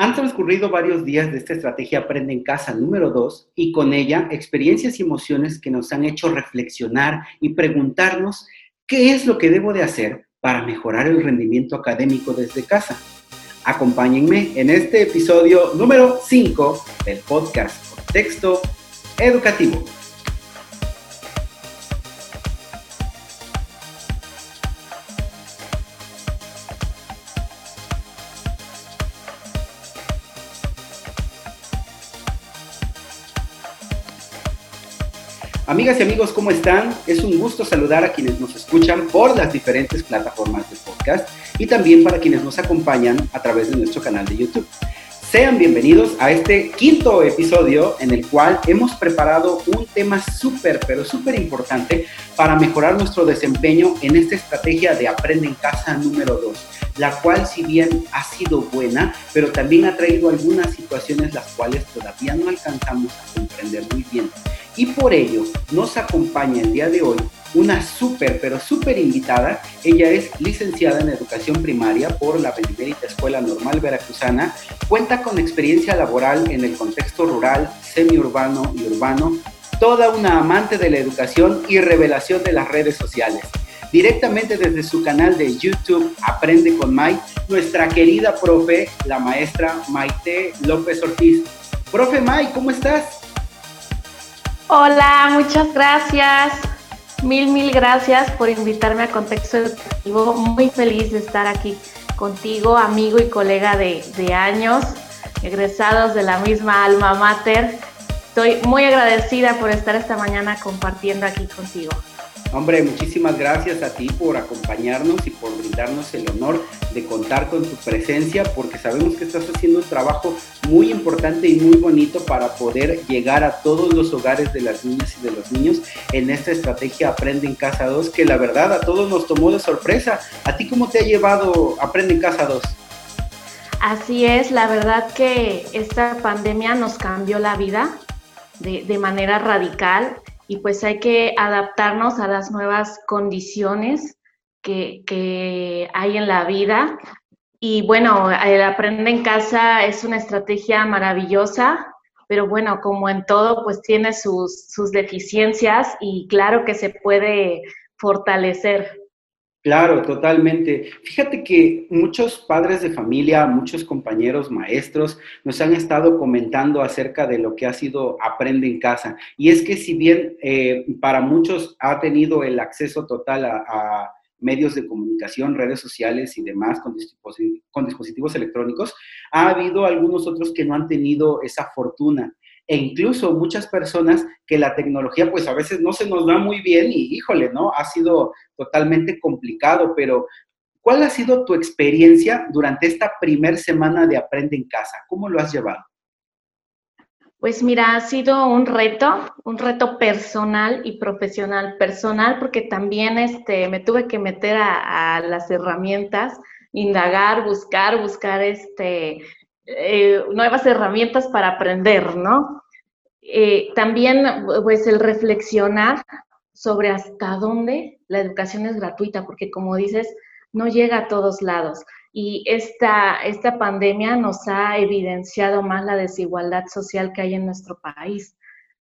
Han transcurrido varios días de esta estrategia Aprende en Casa número 2 y con ella experiencias y emociones que nos han hecho reflexionar y preguntarnos qué es lo que debo de hacer para mejorar el rendimiento académico desde casa. Acompáñenme en este episodio número 5 del podcast Contexto Educativo. Amigas y amigos, ¿cómo están? Es un gusto saludar a quienes nos escuchan por las diferentes plataformas de podcast y también para quienes nos acompañan a través de nuestro canal de YouTube. Sean bienvenidos a este quinto episodio en el cual hemos preparado un tema súper, pero súper importante para mejorar nuestro desempeño en esta estrategia de Aprende en Casa número 2, la cual si bien ha sido buena, pero también ha traído algunas situaciones las cuales todavía no alcanzamos a comprender muy bien. Y por ello nos acompaña el día de hoy una súper, pero súper invitada. Ella es licenciada en educación primaria por la Benemérita Escuela Normal Veracruzana. Cuenta con experiencia laboral en el contexto rural, semiurbano y urbano. Toda una amante de la educación y revelación de las redes sociales. Directamente desde su canal de YouTube Aprende con Mai, nuestra querida profe, la maestra Maite López Ortiz. Profe Mai, ¿cómo estás? Hola, muchas gracias. Mil, mil gracias por invitarme a Contexto Educativo. Muy feliz de estar aquí contigo, amigo y colega de, de años, egresados de la misma alma mater. Estoy muy agradecida por estar esta mañana compartiendo aquí contigo. Hombre, muchísimas gracias a ti por acompañarnos y por brindarnos el honor de contar con tu presencia, porque sabemos que estás haciendo un trabajo muy importante y muy bonito para poder llegar a todos los hogares de las niñas y de los niños en esta estrategia Aprende en Casa 2, que la verdad a todos nos tomó de sorpresa. ¿A ti cómo te ha llevado Aprende en Casa 2? Así es, la verdad que esta pandemia nos cambió la vida de, manera radical y pues hay que adaptarnos a las nuevas condiciones que, hay en la vida. Y bueno, el aprende en casa es una estrategia maravillosa, pero bueno, como en todo, pues tiene sus, sus deficiencias y claro que se puede fortalecer. Claro, totalmente. Fíjate que muchos padres de familia, muchos compañeros maestros nos han estado comentando acerca de lo que ha sido Aprende en casa. Y es que si bien eh, para muchos ha tenido el acceso total a, medios de comunicación, redes sociales y demás con con dispositivos electrónicos, ha habido algunos otros que no han tenido esa fortuna e incluso muchas personas que la tecnología pues a veces no se nos da muy bien y híjole, ¿no? Ha sido totalmente complicado, pero ¿cuál ha sido tu experiencia durante esta primer semana de Aprende en Casa? ¿Cómo lo has llevado? Pues mira, ha sido un reto, un reto personal y profesional. Personal porque también este, me tuve que meter a, a las herramientas, indagar, buscar, buscar este, eh, nuevas herramientas para aprender, ¿no? Eh, también, pues, el reflexionar sobre hasta dónde la educación es gratuita, porque como dices, no llega a todos lados. Y esta, esta pandemia nos ha evidenciado más la desigualdad social que hay en nuestro país.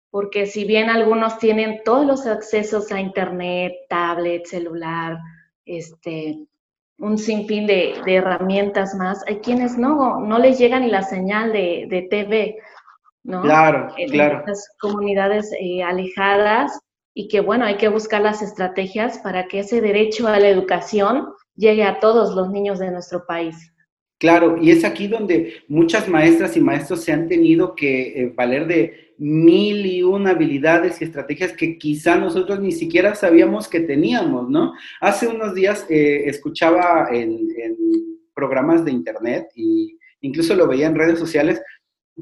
Porque si bien algunos tienen todos los accesos a Internet, tablet, celular, este, un sinfín de, herramientas más. Hay quienes no, no les llega ni la señal de, de TV, ¿no? Claro, claro. Las comunidades eh, alejadas y que, bueno, hay que buscar las estrategias para que ese derecho a la educación llegue a todos los niños de nuestro país. Claro, y es aquí donde muchas maestras y maestros se han tenido que eh, valer de mil y una habilidades y estrategias que quizá nosotros ni siquiera sabíamos que teníamos, ¿no? Hace unos días eh, escuchaba en, programas de internet e incluso lo veía en redes sociales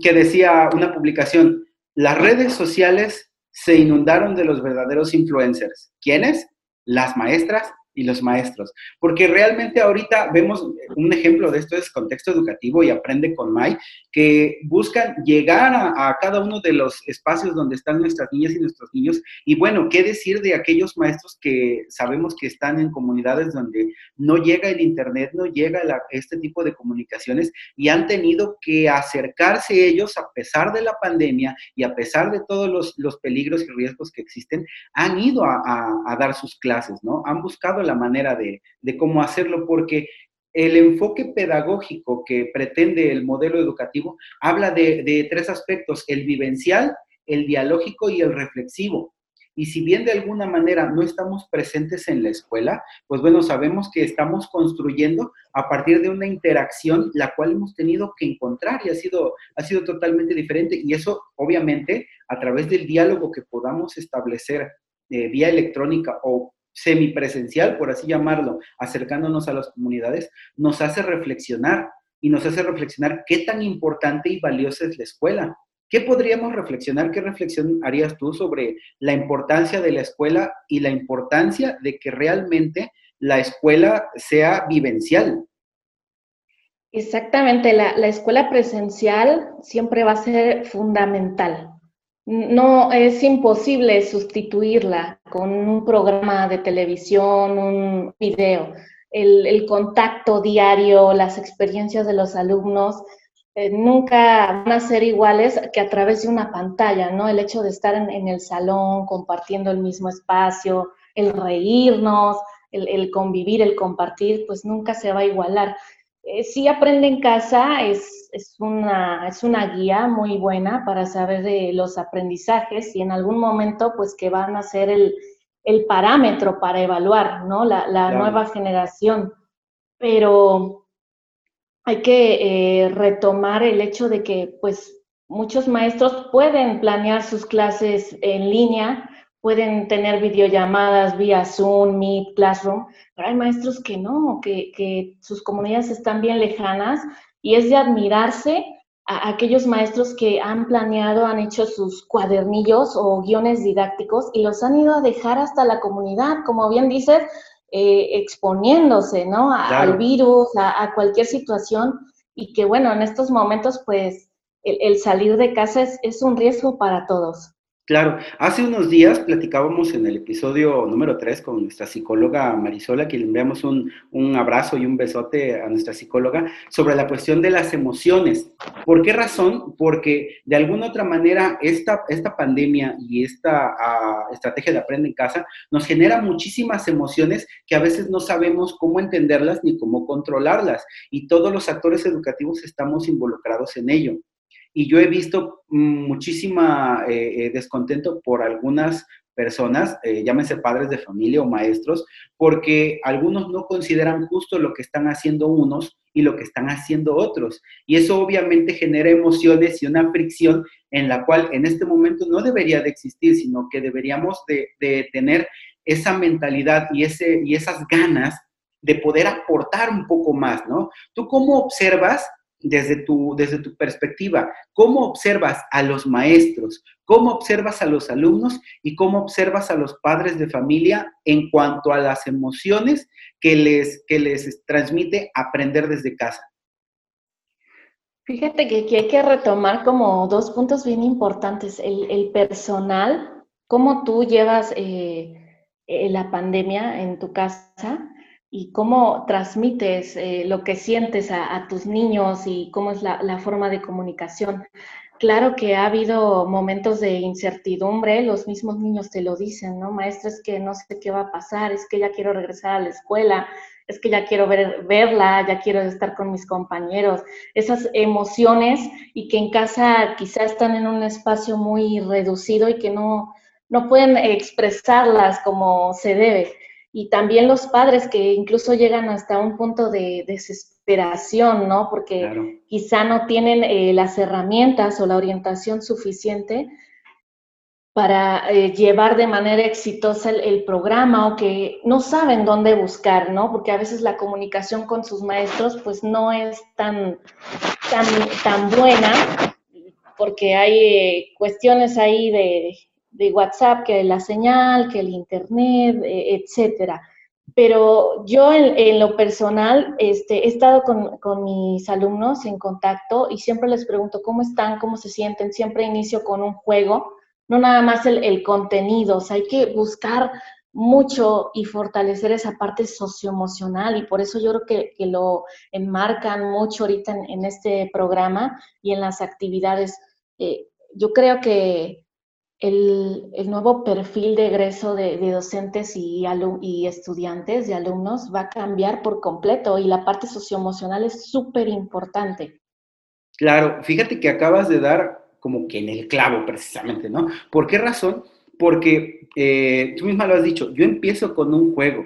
que decía una publicación, las redes sociales se inundaron de los verdaderos influencers. ¿Quiénes? Las maestras y los maestros. Porque realmente ahorita vemos un ejemplo de esto es contexto educativo y aprende con Mai, que buscan llegar a, cada uno de los espacios donde están nuestras niñas y nuestros niños. Y bueno, ¿qué decir de aquellos maestros que sabemos que están en comunidades donde no llega el Internet, no llega este tipo de comunicaciones y han tenido que acercarse ellos a pesar de la pandemia y a pesar de todos los, los peligros y riesgos que existen, han ido a, a, dar sus clases, ¿no? Han buscado la manera de, de cómo hacerlo porque el enfoque pedagógico que pretende el modelo educativo habla de, tres aspectos, el vivencial, el dialógico y el reflexivo. Y si bien de alguna manera no estamos presentes en la escuela, pues bueno, sabemos que estamos construyendo a partir de una interacción la cual hemos tenido que encontrar y ha sido, ha sido totalmente diferente. Y eso, obviamente, a través del diálogo que podamos establecer eh, vía electrónica o semipresencial, por así llamarlo, acercándonos a las comunidades, nos hace reflexionar y nos hace reflexionar qué tan importante y valiosa es la escuela. ¿Qué podríamos reflexionar? ¿Qué reflexión harías tú sobre la importancia de la escuela y la importancia de que realmente la escuela sea vivencial? Exactamente, la, la escuela presencial siempre va a ser fundamental no es imposible sustituirla con un programa de televisión, un video. El, contacto diario, las experiencias de los alumnos eh, nunca van a ser iguales que a través de una pantalla, ¿no? El hecho de estar en, el salón, compartiendo el mismo espacio, el reírnos, el, convivir, el compartir, pues nunca se va a igualar. Eh, sí aprende en casa, es, es, una, es una guía muy buena para saber de los aprendizajes y en algún momento pues que van a ser el, el parámetro para evaluar, ¿no? La, la nueva generación. Pero hay que eh, retomar el hecho de que pues muchos maestros pueden planear sus clases en línea, pueden tener videollamadas vía Zoom, Meet, Classroom, pero hay maestros que no, que, sus comunidades están bien lejanas y es de admirarse a aquellos maestros que han planeado, han hecho sus cuadernillos o guiones didácticos y los han ido a dejar hasta la comunidad, como bien dices, eh, exponiéndose, ¿no? Al virus, a, cualquier situación y que bueno, en estos momentos pues el, salir de casa es un riesgo para todos. Claro, hace unos días platicábamos en el episodio número 3 con nuestra psicóloga Marisola, que le enviamos un, abrazo y un besote a nuestra psicóloga, sobre la cuestión de las emociones. ¿Por qué razón? Porque de alguna otra manera esta, esta pandemia y esta ah, estrategia de aprende en casa nos genera muchísimas emociones que a veces no sabemos cómo entenderlas ni cómo controlarlas. Y todos los actores educativos estamos involucrados en ello y yo he visto muchísima eh, eh, descontento por algunas personas, eh, llámense padres de familia o maestros, porque algunos no consideran justo lo que están haciendo unos y lo que están haciendo otros. Y eso obviamente genera emociones y una fricción en la cual en este momento no debería de existir, sino que deberíamos de, de tener esa mentalidad y, ese, y esas ganas de poder aportar un poco más, ¿no? ¿Tú cómo observas desde tu, desde tu perspectiva, cómo observas a los maestros, cómo observas a los alumnos y cómo observas a los padres de familia en cuanto a las emociones que les, que les transmite aprender desde casa. Fíjate que aquí hay que retomar como dos puntos bien importantes. El, personal, cómo tú llevas eh, eh, la pandemia en tu casa y cómo transmites eh, lo que sientes a, tus niños y cómo es la, forma de comunicación. Claro que ha habido momentos de incertidumbre, los mismos niños te lo dicen, ¿no? Maestra, es que no sé qué va a pasar, es que ya quiero regresar a la escuela, es que ya quiero ver, verla, ya quiero estar con mis compañeros. Esas emociones y que en casa quizás están en un espacio muy reducido y que no, no pueden expresarlas como se debe y también los padres que incluso llegan hasta un punto de desesperación, ¿no? Porque quizá no tienen eh, las herramientas o la orientación suficiente para eh, llevar de manera exitosa el, programa o que no saben dónde buscar, ¿no? Porque a veces la comunicación con sus maestros pues no es tan, tan, tan buena porque hay eh, cuestiones ahí de de WhatsApp, que la señal, que el Internet, e, etcétera. pero yo en, lo personal este, he estado con, mis alumnos en contacto y siempre les pregunto cómo están, cómo se sienten, siempre inicio con un juego, no nada más el, contenido, o hay que buscar mucho y fortalecer esa parte socioemocional y por eso yo creo que, lo enmarcan mucho ahorita en, este programa y en las actividades. Eh, yo creo que el, nuevo perfil de egreso de, docentes y, y estudiantes, de alumnos, va a cambiar por completo y la parte socioemocional es súper importante. Claro, fíjate que acabas de dar como que en el clavo precisamente, ¿no? ¿Por qué razón? Porque eh, tú misma lo has dicho, yo empiezo con un juego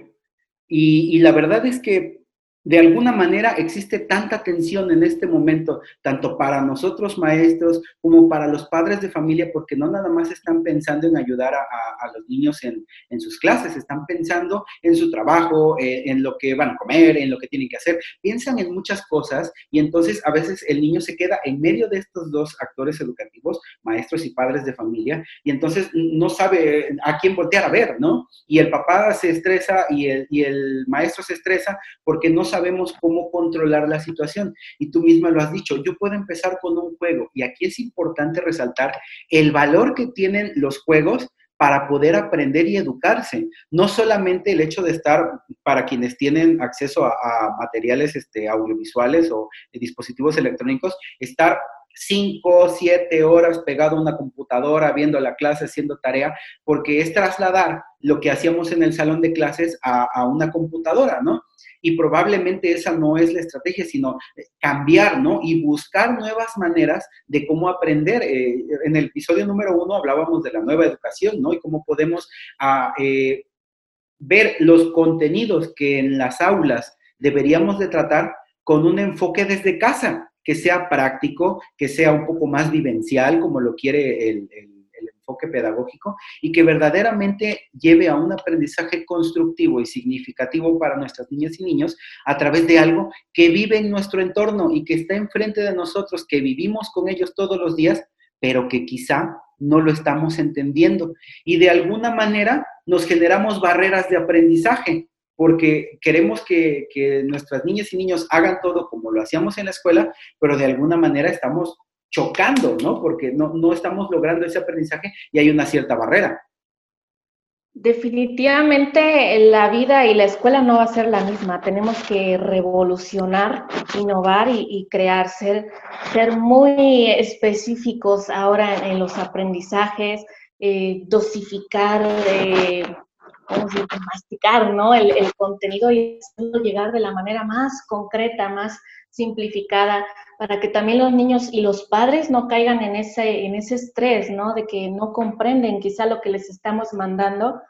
y, y la verdad es que de alguna manera existe tanta tensión en este momento, tanto para nosotros maestros como para los padres de familia, porque no nada más están pensando en ayudar a, los niños en, sus clases, están pensando en su trabajo, eh, en lo que van a comer, en lo que tienen que hacer, piensan en muchas cosas y entonces a veces el niño se queda en medio de estos dos actores educativos, maestros y padres de familia, y entonces no sabe a quién voltear a ver, ¿no? Y el papá se estresa y el, y el maestro se estresa porque no sabemos cómo controlar la situación. Y tú misma lo has dicho, yo puedo empezar con un juego. Y aquí es importante resaltar el valor que tienen los juegos para poder aprender y educarse. No solamente el hecho de estar, para quienes tienen acceso a, materiales este, audiovisuales o dispositivos electrónicos, estar cinco, siete horas pegado a una computadora, viendo la clase, haciendo tarea, porque es trasladar lo que hacíamos en el salón de clases a, una computadora, ¿no? Y probablemente esa no es la estrategia, sino eh, cambiar, ¿no? Y buscar nuevas maneras de cómo aprender. Eh, en el episodio número uno hablábamos de la nueva educación, ¿no? Y cómo podemos ah, eh, ver los contenidos que en las aulas deberíamos de tratar con un enfoque desde casa, que sea práctico, que sea un poco más vivencial, como lo quiere el, enfoque pedagógico, y que verdaderamente lleve a un aprendizaje constructivo y significativo para nuestras niñas y niños a través de algo que vive en nuestro entorno y que está enfrente de nosotros, que vivimos con ellos todos los días, pero que quizá no lo estamos entendiendo. Y de alguna manera nos generamos barreras de aprendizaje porque queremos que, nuestras niñas y niños hagan todo como lo hacíamos en la escuela, pero de alguna manera estamos chocando, ¿no? Porque no, no estamos logrando ese aprendizaje y hay una cierta barrera. Definitivamente la vida y la escuela no va a ser la misma. Tenemos que revolucionar, innovar y, crear, ser, ser, muy específicos ahora en, los aprendizajes, eh, dosificar, eh, ¿cómo se masticar, ¿no? El, contenido y llegar de la manera más concreta, más simplificada, para que también los niños y los padres no caigan en ese, en ese estrés, ¿no? De que no comprenden quizá lo que les estamos mandando,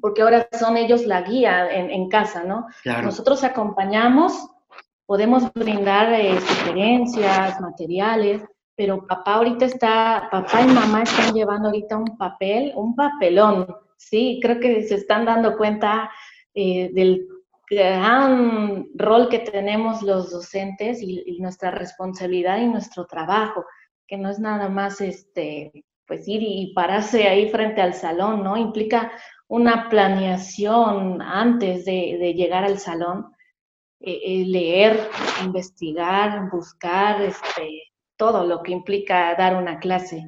porque ahora son ellos la guía en, casa, ¿no? Nosotros acompañamos, podemos brindar eh, sugerencias, materiales, pero papá ahorita está, papá y mamá están llevando ahorita un papel, un papelón, Sí, creo que se están dando cuenta eh, del gran rol que tenemos los docentes y, nuestra responsabilidad y nuestro trabajo, que no es nada más este, pues ir y pararse ahí frente al salón, ¿no? Implica una planeación antes de, llegar al salón, eh, eh, leer, investigar, buscar, este, todo lo que implica dar una clase.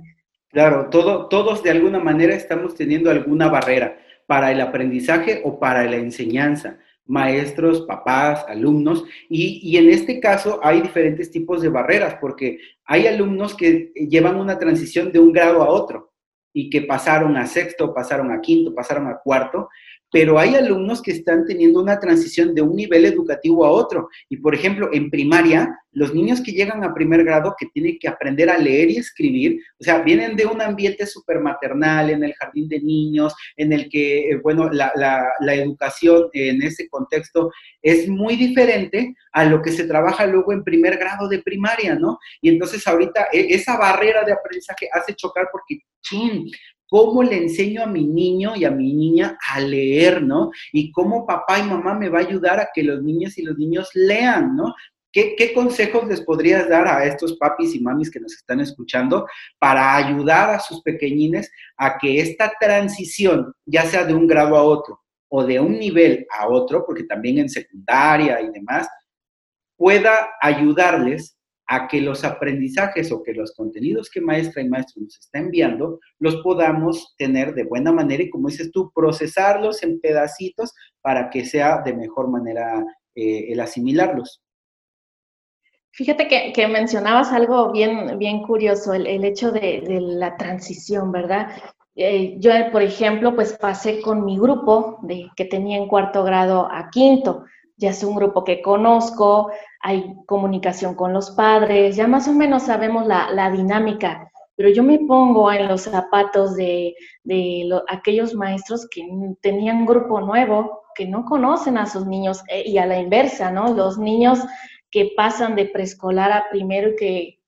Claro, todo, todos de alguna manera estamos teniendo alguna barrera para el aprendizaje o para la enseñanza, maestros, papás, alumnos, y, y, en este caso hay diferentes tipos de barreras, porque hay alumnos que llevan una transición de un grado a otro y que pasaron a sexto, pasaron a quinto, pasaron a cuarto, pero hay alumnos que están teniendo una transición de un nivel educativo a otro. Y por ejemplo, en primaria, los niños que llegan a primer grado, que tienen que aprender a leer y escribir, o sea, vienen de un ambiente súper maternal, en el jardín de niños, en el que, eh, bueno, la, la, educación en ese contexto es muy diferente a lo que se trabaja luego en primer grado de primaria, ¿no? Y entonces ahorita e, esa barrera de aprendizaje hace chocar porque, ¿Cómo le enseño a mi niño y a mi niña a leer, ¿no? Y cómo papá y mamá me va a ayudar a que los niños y los niños lean, ¿no? ¿Qué, consejos les podrías dar a estos papis y mamis que nos están escuchando para ayudar a sus pequeñines a que esta transición, ya sea de un grado a otro, o de un nivel a otro, porque también en secundaria y demás, pueda ayudarles a que los aprendizajes o que los contenidos que maestra y maestro nos está enviando los podamos tener de buena manera y, como dices tú, procesarlos en pedacitos para que sea de mejor manera eh, el asimilarlos. Fíjate que, mencionabas algo bien, bien curioso, el, hecho de, la transición, ¿verdad? Eh, yo, por ejemplo, pues pasé con mi grupo de, que tenía en cuarto grado a quinto. Ya es un grupo que conozco, hay comunicación con los padres, ya más o menos sabemos la, dinámica, pero yo me pongo en los zapatos de, aquellos maestros que tenían grupo nuevo, que no conocen a sus niños, eh, y a la inversa, ¿no? Los niños que pasan de preescolar a primero y que,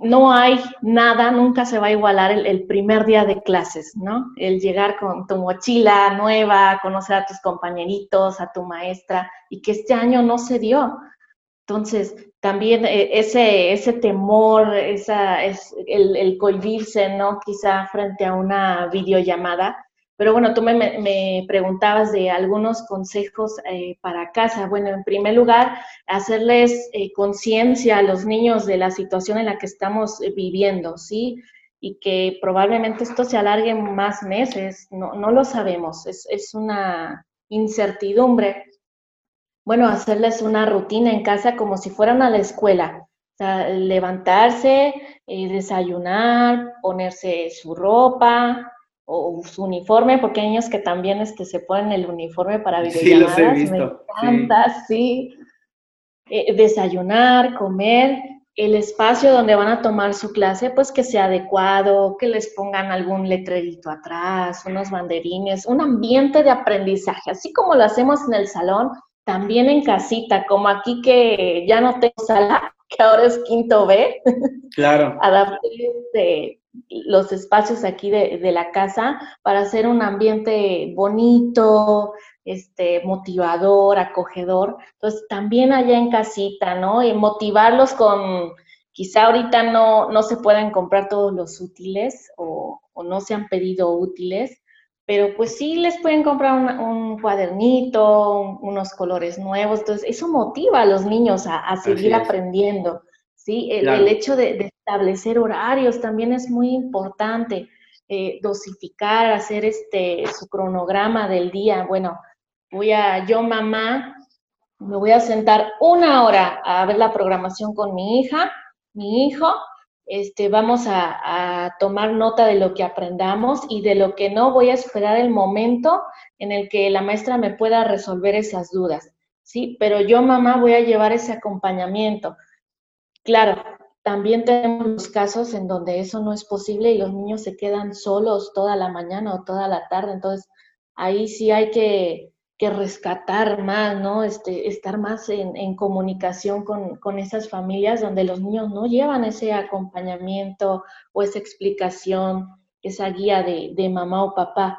no hay nada, nunca se va a igualar el, primer día de clases, ¿no? El llegar con tu mochila nueva, conocer a tus compañeritos, a tu maestra, y que este año no se dio. Entonces, también eh, ese, ese temor, esa, es el, el cohibirse, ¿no? Quizá frente a una videollamada, pero bueno, tú me, preguntabas de algunos consejos eh, para casa. Bueno, en primer lugar, hacerles eh, conciencia a los niños de la situación en la que estamos eh, viviendo, ¿sí? Y que probablemente esto se alargue más meses, no, no lo sabemos, es, es una incertidumbre. Bueno, hacerles una rutina en casa como si fueran a la escuela. Levantarse, desayunar, ponerse su ropa, o su uniforme, porque hay niños que también este, se ponen el uniforme para videollamadas. Sí, los he visto. Me encanta, sí. Eh, desayunar, comer, el espacio donde van a tomar su clase, pues que sea adecuado, que les pongan algún letrerito atrás, unos banderines, un ambiente de aprendizaje, así como lo hacemos en el salón, también en casita, como aquí que ya no tengo sala, que ahora es quinto B. Claro. Adapté este, los espacios aquí de, la casa para hacer un ambiente bonito, este, motivador, acogedor. Entonces, también allá en casita, ¿no? Y motivarlos con, quizá ahorita no, no se pueden comprar todos los útiles o, no se han pedido útiles, pero pues sí les pueden comprar un, cuadernito, unos colores nuevos. Entonces, eso motiva a los niños a, seguir aprendiendo. ¿sí? El, hecho de, establecer horarios también es muy importante, eh, dosificar, hacer este, su cronograma del día. Bueno, voy a, yo mamá, me voy a sentar una hora a ver la programación con mi hija, mi hijo, este, vamos a, a, tomar nota de lo que aprendamos y de lo que no voy a esperar el momento en el que la maestra me pueda resolver esas dudas, ¿sí? Pero yo, mamá, voy a llevar ese acompañamiento. Claro, también tenemos casos en donde eso no es posible y los niños se quedan solos toda la mañana o toda la tarde. Entonces, ahí sí hay que, rescatar más, ¿no? Este, estar más en, comunicación con, esas familias donde los niños no llevan ese acompañamiento o esa explicación, esa guía de, de mamá o papá.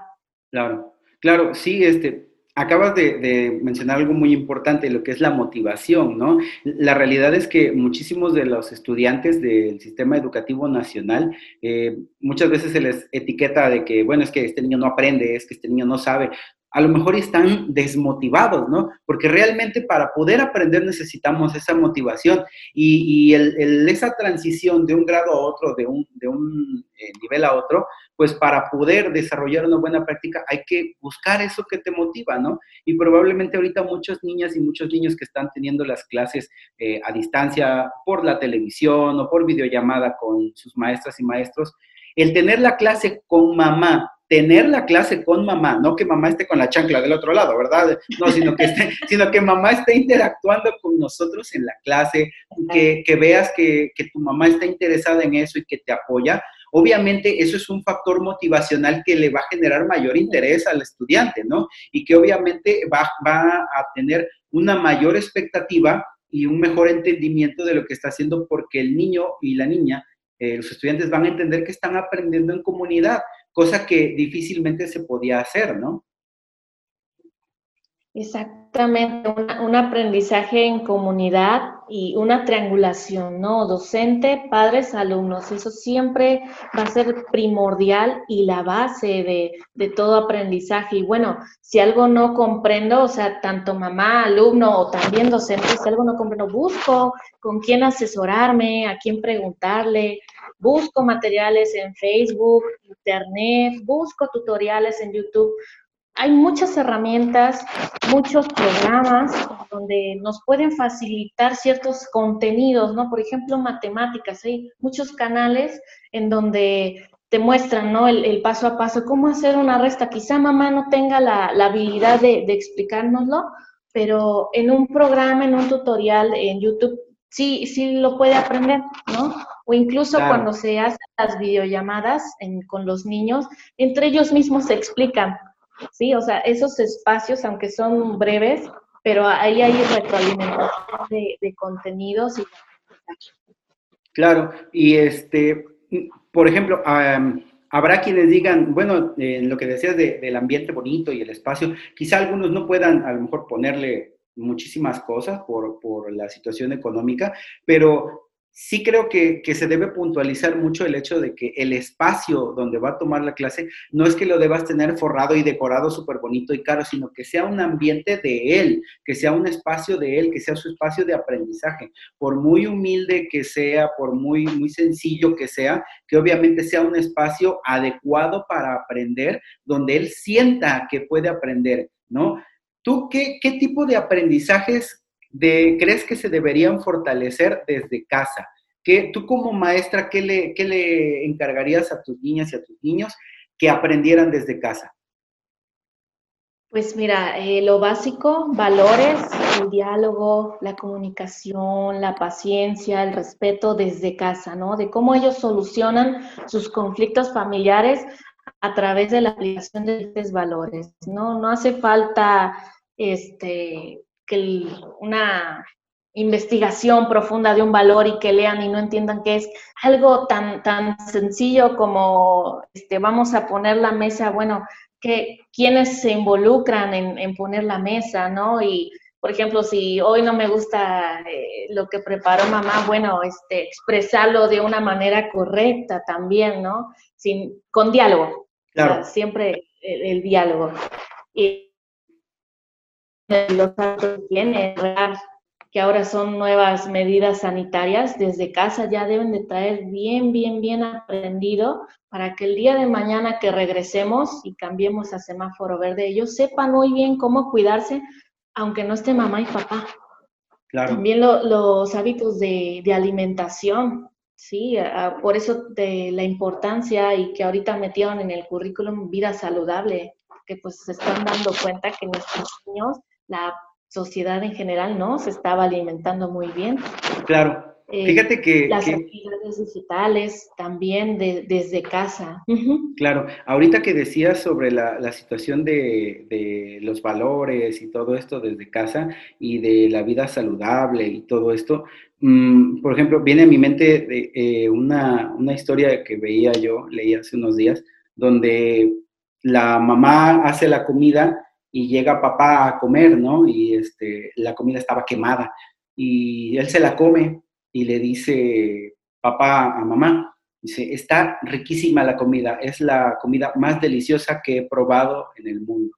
Claro, claro, sí, este, Acabas de, mencionar algo muy importante, lo que es la motivación, ¿no? La realidad es que muchísimos de los estudiantes del sistema educativo nacional, eh, muchas veces se les etiqueta de que, bueno, es que este niño no aprende, es que este niño no sabe. A lo mejor están desmotivados, ¿no? Porque realmente para poder aprender necesitamos esa motivación y, esa transición de un grado a otro, de un, eh, nivel a otro, pues para poder desarrollar una buena práctica hay que buscar eso que te motiva, ¿no? Y probablemente ahorita muchas niñas y muchos niños que están teniendo las clases eh, a distancia por la televisión o por videollamada con sus maestras y maestros, el tener la clase con mamá, tener la clase con mamá, no que mamá esté con la chancla del otro lado, ¿verdad? No, sino que, sino que mamá esté interactuando con nosotros en la clase, que, que veas que, que, tu mamá está interesada en eso y que te apoya, obviamente eso es un factor motivacional que le va a generar mayor interés al estudiante, ¿no? Y que obviamente va, a tener una mayor expectativa y un mejor entendimiento de lo que está haciendo porque el niño y la niña, eh, los estudiantes van a entender que están aprendiendo en comunidad, cosa que difícilmente se podía hacer, ¿no? Exactamente, un aprendizaje en comunidad y una triangulación, ¿no? Docente, padres, alumnos, eso siempre va a ser primordial y la base de, de, todo aprendizaje. Y bueno, si algo no comprendo, o sea, tanto mamá, alumno o también docente, si algo no comprendo, busco con quién asesorarme, a quién preguntarle, busco materiales en Facebook, Internet, busco tutoriales en YouTube hay muchas herramientas, muchos programas donde nos pueden facilitar ciertos contenidos, ¿no? Por ejemplo, matemáticas, hay muchos canales en donde te muestran, ¿no? El, paso a paso, cómo hacer una resta. Quizá mamá no tenga la, habilidad de, explicárnoslo, pero en un programa, en un tutorial en YouTube, sí, sí lo puede aprender, ¿no? O incluso cuando se hacen las videollamadas con los niños, entre ellos mismos se explican Sí, o sea, esos espacios, aunque son breves, pero ahí hay retroalimentación de, contenidos y Claro, y este, por ejemplo, habrá quienes digan, bueno, en lo que decías del ambiente bonito y el espacio, quizá algunos no puedan a lo mejor ponerle muchísimas cosas por, por la situación económica, pero sí creo que, se debe puntualizar mucho el hecho de que el espacio donde va a tomar la clase no es que lo debas tener forrado y decorado súper bonito y caro, sino que sea un ambiente de él, que sea un espacio de él, que sea su espacio de aprendizaje. Por muy humilde que sea, por muy, muy sencillo que sea, que obviamente sea un espacio adecuado para aprender, donde él sienta que puede aprender, ¿no? ¿Tú qué, qué tipo de aprendizajes crees que se deberían fortalecer desde casa? ¿Qué, tú como maestra, ¿qué le, ¿qué le encargarías a tus niñas y a tus niños que aprendieran desde casa? Pues mira, eh, lo básico, valores, el diálogo, la comunicación, la paciencia, el respeto desde casa, ¿no? De cómo ellos solucionan sus conflictos familiares a través de la aplicación de estos valores, ¿no? No hace falta este, que una investigación profunda de un valor y que lean y no entiendan que es algo tan, tan sencillo como este, vamos a poner la mesa, bueno, que quienes se involucran en, poner la mesa, ¿no? Y, por ejemplo, si hoy no me gusta eh, lo que preparó mamá, bueno, este, expresarlo de una manera correcta también, ¿no? Sin, con diálogo. Claro. siempre el, el diálogo. Y, los tienen, que ahora son nuevas medidas sanitarias, desde casa ya deben de traer bien, bien, bien aprendido para que el día de mañana que regresemos y cambiemos a semáforo verde, ellos sepan muy bien cómo cuidarse, aunque no esté mamá y papá. También los hábitos de, alimentación, sí, por eso de la importancia y que ahorita metieron en el currículum vida saludable, que pues se están dando cuenta que nuestros niños la sociedad en general, ¿no? Se estaba alimentando muy bien. Claro. Eh, Fíjate que... Las actividades digitales también desde casa. Claro, ahorita que decías sobre la, situación de, los valores y todo esto desde casa y de la vida saludable y todo esto, mm, por ejemplo, viene a mi mente eh, una, una historia que veía yo, leí hace unos días, donde la mamá hace la comida y llega papá a comer, ¿no? Y este, la comida estaba quemada y él se la come y le dice papá a mamá, dice, está riquísima la comida, es la comida más deliciosa que he probado en el mundo.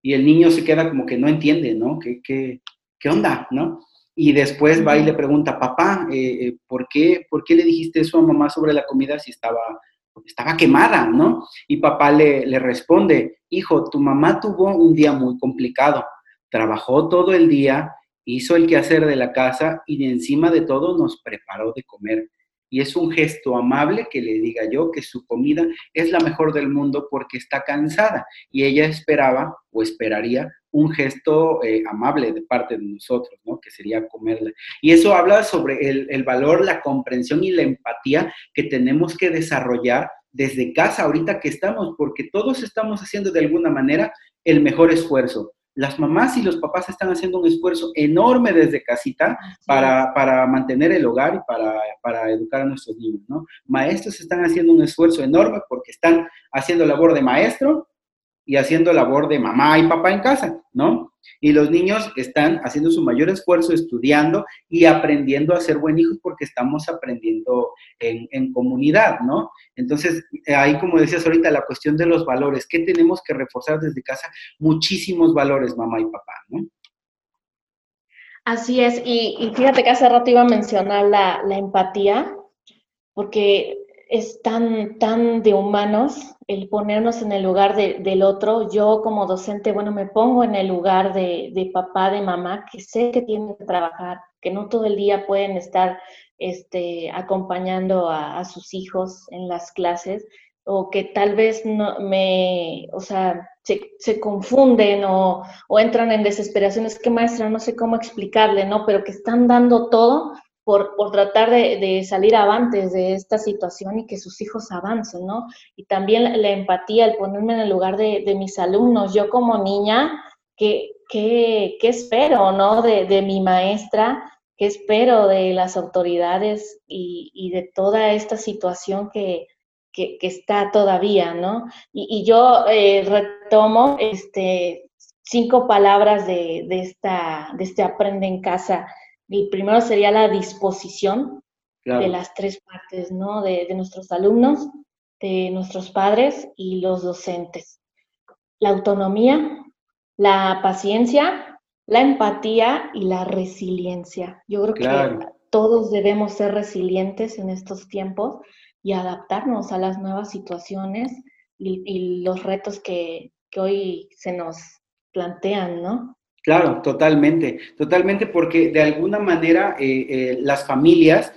Y el niño se queda como que no entiende, ¿no? ¿Qué, qué, qué onda, no? Y después va y le pregunta, papá, eh, eh, ¿por, qué, ¿por qué le dijiste eso a mamá sobre la comida si estaba estaba quemada, ¿no? Y papá le, le responde, hijo, tu mamá tuvo un día muy complicado, trabajó todo el día, hizo el quehacer de la casa y de encima de todo nos preparó de comer. Y es un gesto amable que le diga yo que su comida es la mejor del mundo porque está cansada y ella esperaba o esperaría un gesto eh, amable de parte de nosotros, ¿no? Que sería comerla. Y eso habla sobre el, el, valor, la comprensión y la empatía que tenemos que desarrollar desde casa ahorita que estamos, porque todos estamos haciendo de alguna manera el mejor esfuerzo. Las mamás y los papás están haciendo un esfuerzo enorme desde casita para, para mantener el hogar y para, para, educar a nuestros niños, ¿no? Maestros están haciendo un esfuerzo enorme porque están haciendo labor de maestro, y haciendo labor de mamá y papá en casa, ¿no? Y los niños están haciendo su mayor esfuerzo estudiando y aprendiendo a ser buen hijos porque estamos aprendiendo en, comunidad, ¿no? Entonces, ahí como decías ahorita, la cuestión de los valores, ¿qué tenemos que reforzar desde casa? Muchísimos valores, mamá y papá, ¿no? Así es, y, fíjate que hace rato iba a mencionar la, la empatía, porque es tan, tan de humanos el ponernos en el lugar del otro. Yo como docente, bueno, me pongo en el lugar de, de, papá, de mamá, que sé que tienen que trabajar, que no todo el día pueden estar este, acompañando a, sus hijos en las clases, o que tal vez no me, o sea, se, se confunden o, o, entran en desesperación. Es que maestra, no sé cómo explicarle, ¿no? Pero que están dando todo por, tratar de, salir avantes de esta situación y que sus hijos avancen, ¿no? Y también la, empatía, el ponerme en el lugar de, mis alumnos. Yo como niña, ¿qué, qué, qué espero, ¿no? De, mi maestra, ¿qué espero de las autoridades y, de toda esta situación que, que, está todavía, ¿no? Y, yo eh, retomo este, cinco palabras de, de, esta, de este Aprende en Casa el primero sería la disposición de las tres partes, ¿no? De, nuestros alumnos, de nuestros padres y los docentes. La autonomía, la paciencia, la empatía y la resiliencia. Yo creo que todos debemos ser resilientes en estos tiempos y adaptarnos a las nuevas situaciones y, los retos que, que hoy se nos plantean, ¿no? Claro, totalmente, totalmente, porque de alguna manera eh, eh, las familias,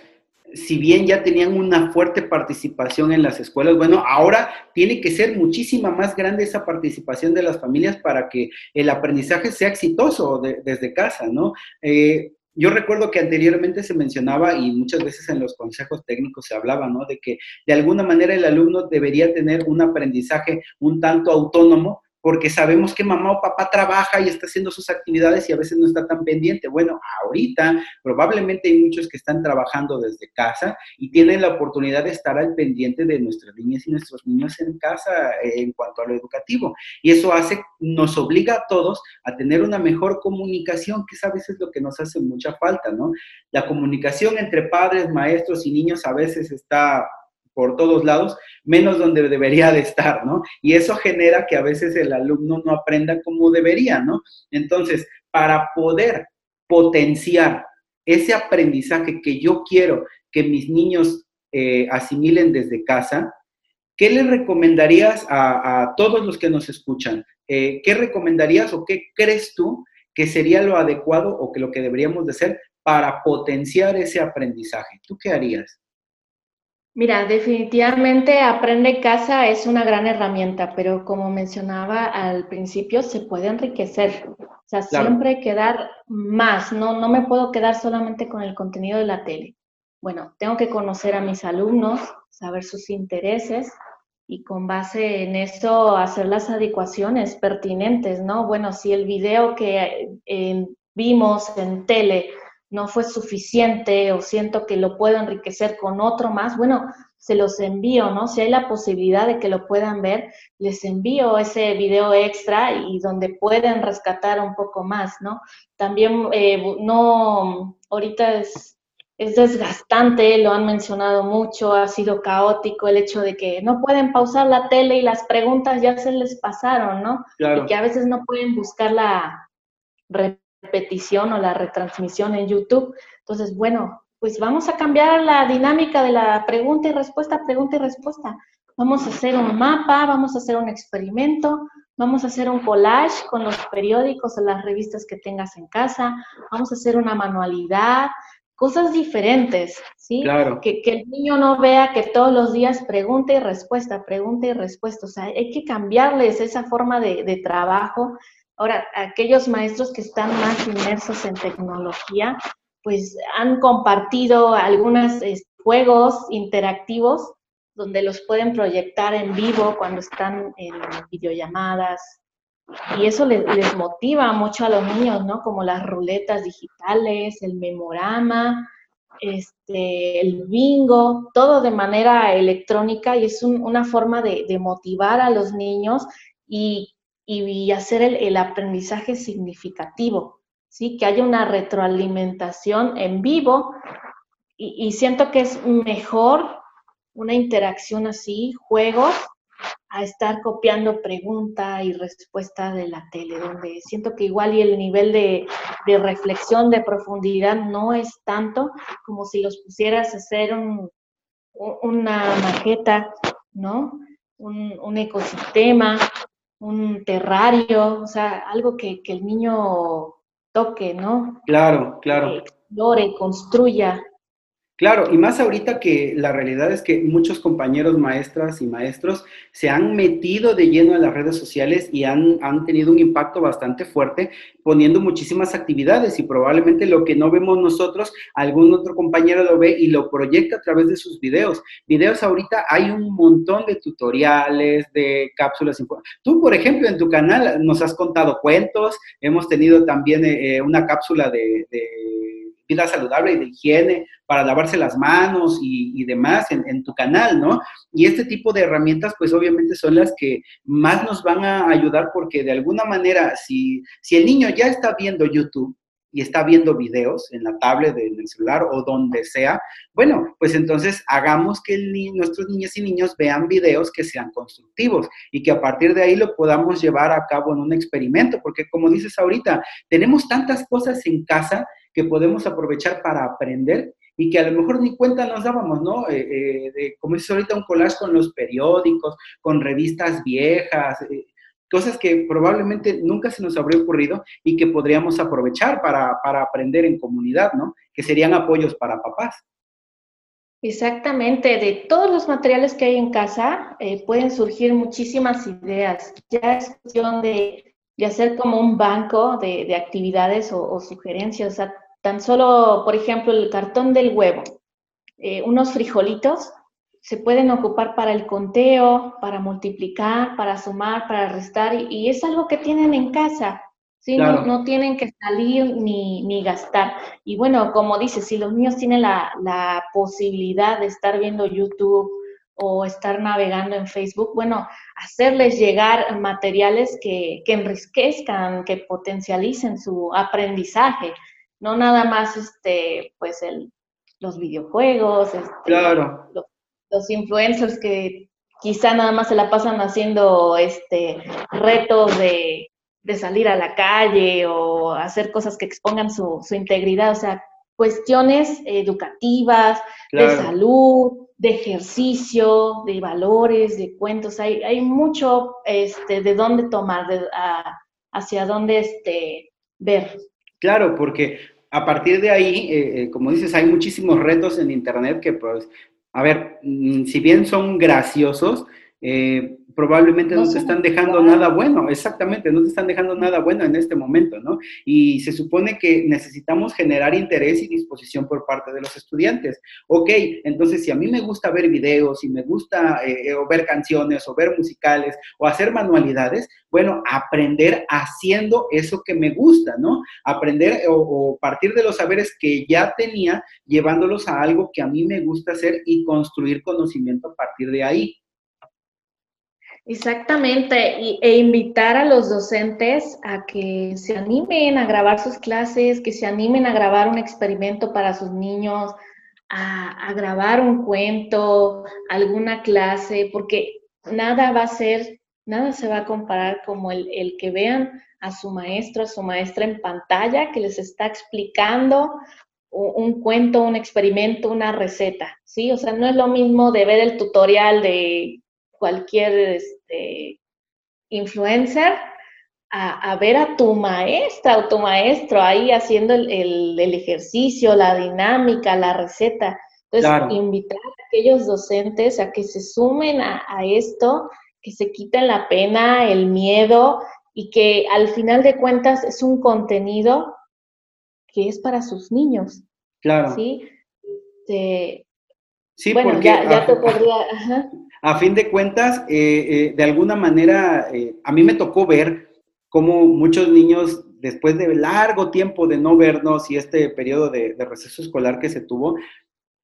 si bien ya tenían una fuerte participación en las escuelas, bueno, ahora tiene que ser muchísima más grande esa participación de las familias para que el aprendizaje sea exitoso desde casa, ¿no? Eh, yo recuerdo que anteriormente se mencionaba y muchas veces en los consejos técnicos se hablaba, ¿no? De que de alguna manera el alumno debería tener un aprendizaje un tanto autónomo porque sabemos que mamá o papá trabaja y está haciendo sus actividades y a veces no está tan pendiente. Bueno, ahorita probablemente hay muchos que están trabajando desde casa y tienen la oportunidad de estar al pendiente de nuestras niñas y nuestros niños en casa eh, en cuanto a lo educativo. Y eso hace, nos obliga a todos a tener una mejor comunicación, que es a veces lo que nos hace mucha falta, ¿no? La comunicación entre padres, maestros y niños a veces está por todos lados, menos donde debería de estar, ¿no? Y eso genera que a veces el alumno no aprenda como debería, ¿no? Entonces, para poder potenciar ese aprendizaje que yo quiero que mis niños eh, asimilen desde casa, ¿qué le recomendarías a, todos los que nos escuchan? Eh, ¿Qué recomendarías o qué crees tú que sería lo adecuado o que lo que deberíamos de hacer para potenciar ese aprendizaje? ¿Tú qué harías? Mira, definitivamente Aprende Casa es una gran herramienta, pero como mencionaba al principio, se puede enriquecer. O sea, siempre hay que dar más, no, no me puedo quedar solamente con el contenido de la tele. Bueno, tengo que conocer a mis alumnos, saber sus intereses y con base en eso hacer las adecuaciones pertinentes, ¿no? Bueno, si el video que eh, vimos en tele no fue suficiente o siento que lo puedo enriquecer con otro más, bueno, se los envío, ¿no? Si hay la posibilidad de que lo puedan ver, les envío ese video extra y donde pueden rescatar un poco más, ¿no? También, eh, no, ahorita es, es desgastante, lo han mencionado mucho, ha sido caótico el hecho de que no pueden pausar la tele y las preguntas ya se les pasaron, ¿no? Y que a veces no pueden buscar la repetición o la retransmisión en YouTube. Entonces, bueno, pues vamos a cambiar la dinámica de la pregunta y respuesta, pregunta y respuesta. Vamos a hacer un mapa, vamos a hacer un experimento, vamos a hacer un collage con los periódicos o las revistas que tengas en casa, vamos a hacer una manualidad, cosas diferentes, ¿sí? Claro. Que, el niño no vea que todos los días pregunta y respuesta, pregunta y respuesta. O sea, hay que cambiarles esa forma de, de trabajo Ahora, aquellos maestros que están más inmersos en tecnología, pues han compartido algunos juegos interactivos donde los pueden proyectar en vivo cuando están en videollamadas. Y eso les, motiva mucho a los niños, ¿no? Como las ruletas digitales, el memorama, este, el bingo, todo de manera electrónica y es una forma de, de motivar a los niños y y, hacer el, aprendizaje significativo, ¿sí? Que haya una retroalimentación en vivo y, y siento que es mejor una interacción así, juegos, a estar copiando pregunta y respuesta de la tele, donde siento que igual y el nivel de, reflexión, de profundidad no es tanto como si los pusieras a hacer una maqueta, ¿no? Un, ecosistema, un terrario, o sea, algo que, que el niño toque, ¿no? Claro, claro. Explore, construya. Claro, y más ahorita que la realidad es que muchos compañeros maestras y maestros se han metido de lleno a las redes sociales y han, han, tenido un impacto bastante fuerte poniendo muchísimas actividades y probablemente lo que no vemos nosotros, algún otro compañero lo ve y lo proyecta a través de sus videos. Videos ahorita hay un montón de tutoriales, de cápsulas. Tú, por ejemplo, en tu canal nos has contado cuentos, hemos tenido también eh, una cápsula de vida saludable y de higiene para lavarse las manos y, demás en, tu canal, ¿no? Y este tipo de herramientas, pues obviamente son las que más nos van a ayudar porque de alguna manera, si, si el niño ya está viendo YouTube, y está viendo videos en la tablet, en el celular o donde sea, bueno, pues entonces hagamos que nuestros niños y niños vean videos que sean constructivos y que a partir de ahí lo podamos llevar a cabo en un experimento, porque como dices ahorita, tenemos tantas cosas en casa que podemos aprovechar para aprender y que a lo mejor ni cuenta nos dábamos, ¿no? Eh, eh, como dices ahorita, un collage con los periódicos, con revistas viejas, eh, cosas que probablemente nunca se nos habría ocurrido y que podríamos aprovechar para, para aprender en comunidad, ¿no? Que serían apoyos para papás. Exactamente, de todos los materiales que hay en casa pueden surgir muchísimas ideas. Ya es cuestión de, de hacer como un banco de, de actividades o, o, sugerencias. O sea, Tan solo, por ejemplo, el cartón del huevo, eh, unos frijolitos se pueden ocupar para el conteo, para multiplicar, para sumar, para restar, y, es algo que tienen en casa, ¿sí? No, tienen que salir ni, gastar. Y bueno, como dices, si los niños tienen la, posibilidad de estar viendo YouTube o estar navegando en Facebook, bueno, hacerles llegar materiales que, que enriquezcan, que potencialicen su aprendizaje no nada más este, pues el, los videojuegos, este, claro. los, influencers que quizá nada más se la pasan haciendo este retos de, salir a la calle o hacer cosas que expongan su, integridad, o sea, cuestiones educativas, de salud, de ejercicio, de valores, de cuentos, hay, hay mucho este, de dónde tomar, de, hacia dónde este, ver. Claro, porque a partir de ahí, eh, eh, como dices, hay muchísimos retos en Internet que, pues, a ver, mm, si bien son graciosos, eh, probablemente no, te están dejando nada bueno, exactamente, no te están dejando nada bueno en este momento, ¿no? Y se supone que necesitamos generar interés y disposición por parte de los estudiantes. Ok, entonces si a mí me gusta ver videos, y me gusta eh, eh, o ver canciones o ver musicales o hacer manualidades, bueno, aprender haciendo eso que me gusta, ¿no? Aprender o, o partir de los saberes que ya tenía, llevándolos a algo que a mí me gusta hacer y construir conocimiento a partir de ahí. Exactamente, e invitar a los docentes a que se animen a grabar sus clases, que se animen a grabar un experimento para sus niños, a, grabar un cuento, alguna clase, porque nada va a ser, nada se va a comparar como el, el que vean a su maestro, a su maestra en pantalla, que les está explicando un cuento, un experimento, una receta, ¿sí? O sea, no es lo mismo de ver el tutorial de cualquier este, influencer a, ver a tu maestra o tu maestro ahí haciendo el, ejercicio, la dinámica, la receta. Entonces, invitar a aquellos docentes a que se sumen a, esto, que se quiten la pena, el miedo y que al final de cuentas es un contenido que es para sus niños. Claro. Sí. Este, sí, bueno, ya, ya te podría a fin de cuentas, eh, eh, de alguna manera, eh, a mí me tocó ver cómo muchos niños, después de largo tiempo de no vernos y este periodo de, receso escolar que se tuvo,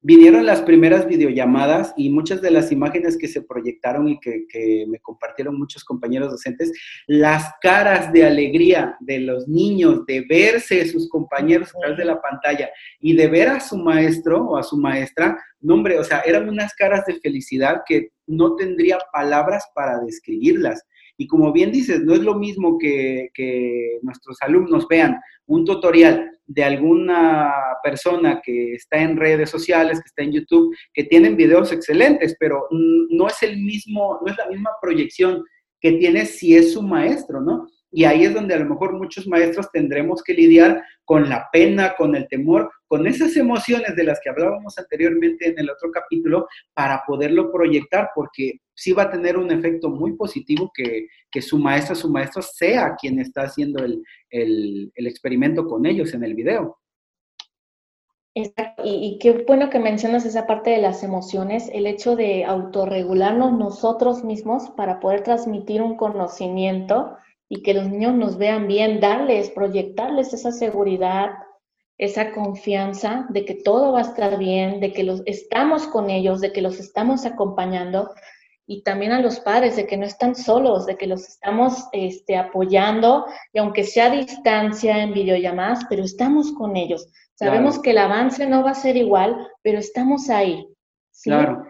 vinieron las primeras videollamadas y muchas de las imágenes que se proyectaron y que, me compartieron muchos compañeros docentes, las caras de alegría de los niños, de verse sus compañeros a través de la pantalla y de ver a su maestro o a su maestra, no hombre, o sea, eran unas caras de felicidad que no tendría palabras para describirlas. Y como bien dices, no es lo mismo que, que nuestros alumnos vean un tutorial de alguna persona que está en redes sociales, que está en YouTube, que tienen videos excelentes, pero no es el mismo, no es la misma proyección que tiene si es su maestro, ¿no? Y ahí es donde a lo mejor muchos maestros tendremos que lidiar con la pena, con el temor, con esas emociones de las que hablábamos anteriormente en el otro capítulo, para poderlo proyectar, porque sí va a tener un efecto muy positivo que, su maestra, su maestro sea quien está haciendo el, el experimento con ellos en el video. Exacto. Y, qué bueno que mencionas esa parte de las emociones, el hecho de autorregularnos nosotros mismos para poder transmitir un conocimiento y que los niños nos vean bien, darles, proyectarles esa seguridad, esa confianza de que todo va a estar bien, de que los estamos con ellos, de que los estamos acompañando y también a los padres de que no están solos, de que los estamos este, apoyando y aunque sea a distancia en videollamadas, pero estamos con ellos. Sabemos que el avance no va a ser igual, pero estamos ahí. Claro.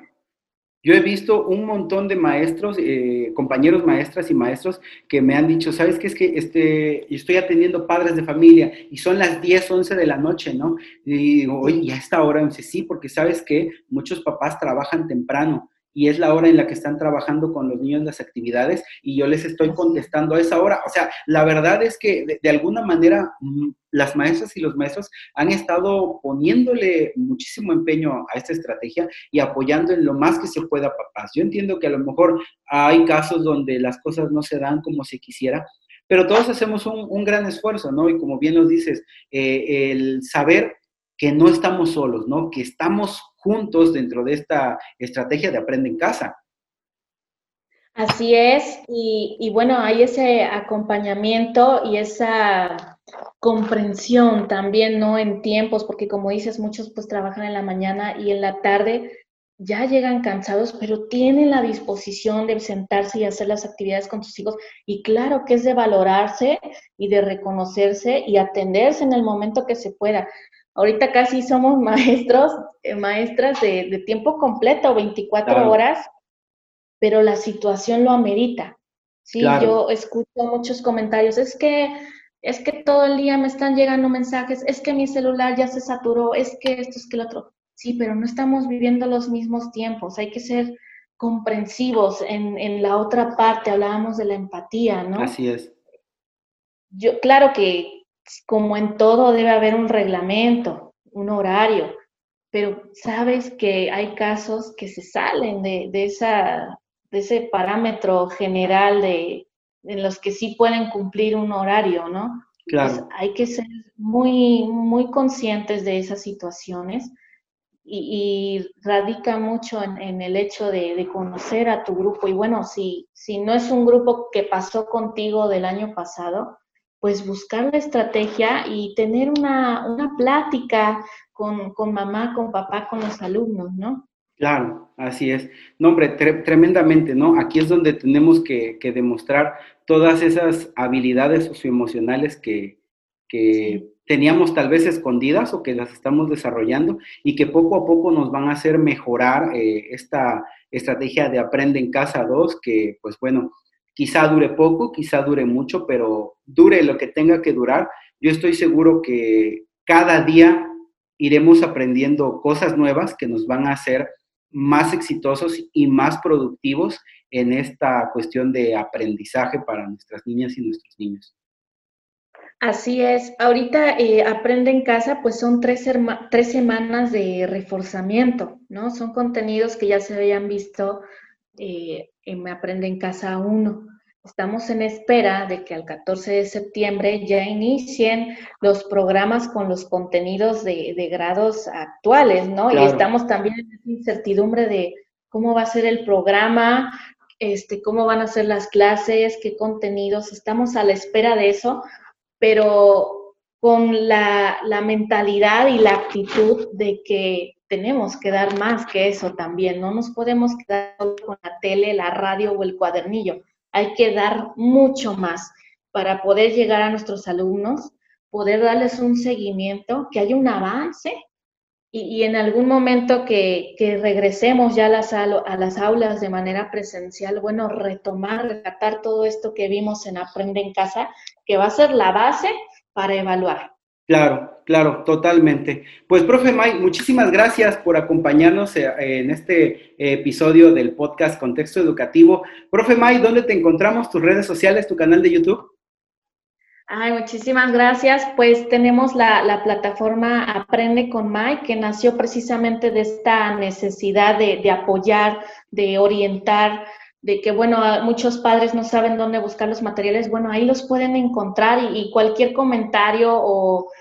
Yo he visto un montón de maestros, eh, compañeros maestras y maestros que me han dicho, ¿sabes qué? Es que este, estoy atendiendo padres de familia y son las 10, 11 de la noche, ¿no? Y digo, oye, ¿y a esta hora? sí, porque sabes que muchos papás trabajan temprano y es la hora en la que están trabajando con los niños las actividades y yo les estoy contestando a esa hora. O sea, la verdad es que de, alguna manera mm, las maestras y los maestros han estado poniéndole muchísimo empeño a esta estrategia y apoyando en lo más que se pueda papás. Yo entiendo que a lo mejor hay casos donde las cosas no se dan como se quisiera, pero todos hacemos un, gran esfuerzo, ¿no? Y como bien nos dices, eh, el saber que no estamos solos, ¿no? Que estamos juntos dentro de esta estrategia de Aprende en Casa. Así es, y, bueno, hay ese acompañamiento y esa comprensión también, ¿no? En tiempos, porque como dices, muchos pues trabajan en la mañana y en la tarde ya llegan cansados, pero tienen la disposición de sentarse y hacer las actividades con sus hijos. Y claro que es de valorarse y de reconocerse y atenderse en el momento que se pueda. Ahorita casi somos maestros, eh, maestras de, tiempo completo, 24 horas, pero la situación lo amerita. Sí, yo escucho muchos comentarios, es que es que todo el día me están llegando mensajes, es que mi celular ya se saturó, es que esto, es que lo otro. Sí, pero no estamos viviendo los mismos tiempos, hay que ser comprensivos. En, en la otra parte hablábamos de la empatía, ¿no? Así es. Yo, claro que como en todo debe haber un reglamento, un horario, pero sabes que hay casos que se salen de, esa, de ese parámetro general de, en los que sí pueden cumplir un horario, ¿no? Claro. hay que ser muy, muy conscientes de esas situaciones y, radica mucho en, el hecho de, de, conocer a tu grupo. Y bueno, si, si no es un grupo que pasó contigo del año pasado, pues buscar la estrategia y tener una, plática con, mamá, con papá, con los alumnos, ¿no? Claro, así es. No, hombre, tremendamente, ¿no? Aquí es donde tenemos que, demostrar todas esas habilidades socioemocionales que, que teníamos tal vez escondidas o que las estamos desarrollando y que poco a poco nos van a hacer mejorar eh, esta estrategia de Aprende en Casa 2, que pues bueno, Quizá dure poco, quizá dure mucho, pero dure lo que tenga que durar. Yo estoy seguro que cada día iremos aprendiendo cosas nuevas que nos van a hacer más exitosos y más productivos en esta cuestión de aprendizaje para nuestras niñas y nuestros niños. Así es. Ahorita eh, Aprende en Casa, pues son tres, semanas de reforzamiento, ¿no? Son contenidos que ya se habían visto eh, Me Aprende en Casa 1. Estamos en espera de que al 14 de septiembre ya inicien los programas con los contenidos de, grados actuales, ¿no? Y estamos también en incertidumbre de cómo va a ser el programa, este, cómo van a ser las clases, qué contenidos. Estamos a la espera de eso, pero con la, la mentalidad y la actitud de que tenemos que dar más que eso también, no nos podemos quedar con la tele, la radio o el cuadernillo, hay que dar mucho más para poder llegar a nuestros alumnos, poder darles un seguimiento, que haya un avance y, en algún momento que, regresemos ya a las, a las aulas de manera presencial, bueno, retomar, rescatar todo esto que vimos en Aprende en Casa, que va a ser la base para evaluar. Claro, claro, totalmente. Pues, profe May, muchísimas gracias por acompañarnos eh, en este episodio del podcast Contexto Educativo. Profe May, ¿dónde te encontramos? ¿Tus redes sociales, tu canal de YouTube? Ay, muchísimas gracias. Pues tenemos la, plataforma Aprende con May, que nació precisamente de esta necesidad de, apoyar, de orientar, de que, bueno, muchos padres no saben dónde buscar los materiales. Bueno, ahí los pueden encontrar y, cualquier comentario o,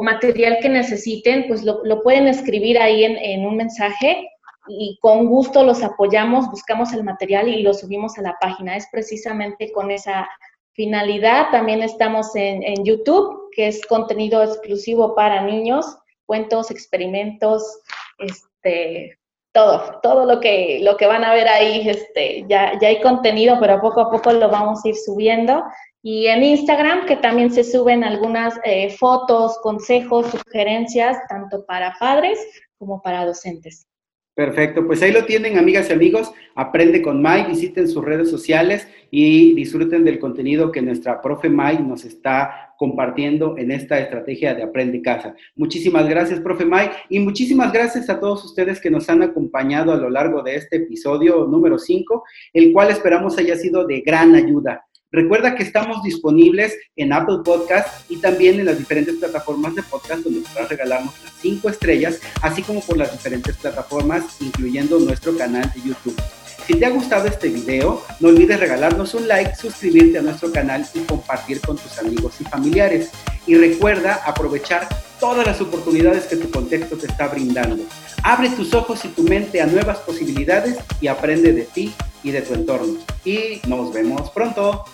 material que necesiten, pues lo, pueden escribir ahí en, en un mensaje y con gusto los apoyamos, buscamos el material y lo subimos a la página. Es precisamente con esa finalidad. También estamos en, YouTube, que es contenido exclusivo para niños, cuentos, experimentos, este, todo, todo lo que, lo que van a ver ahí, este, ya, ya hay contenido, pero poco a poco lo vamos a ir subiendo. Y en Instagram, que también se suben algunas eh, fotos, consejos, sugerencias, tanto para padres como para docentes. Perfecto, pues ahí lo tienen, amigas y amigos. Aprende con Mai, visiten sus redes sociales y disfruten del contenido que nuestra profe Mai nos está compartiendo en esta estrategia de Aprende Casa. Muchísimas gracias, profe Mai, y muchísimas gracias a todos ustedes que nos han acompañado a lo largo de este episodio número 5, el cual esperamos haya sido de gran ayuda. Recuerda que estamos disponibles en Apple Podcast y también en las diferentes plataformas de podcast donde podrás regalarnos las cinco estrellas, así como por las diferentes plataformas, incluyendo nuestro canal de YouTube. Si te ha gustado este video, no olvides regalarnos un like, suscribirte a nuestro canal y compartir con tus amigos y familiares. Y recuerda aprovechar todas las oportunidades que tu contexto te está brindando. Abre tus ojos y tu mente a nuevas posibilidades y aprende de ti y de tu entorno. Y nos vemos pronto.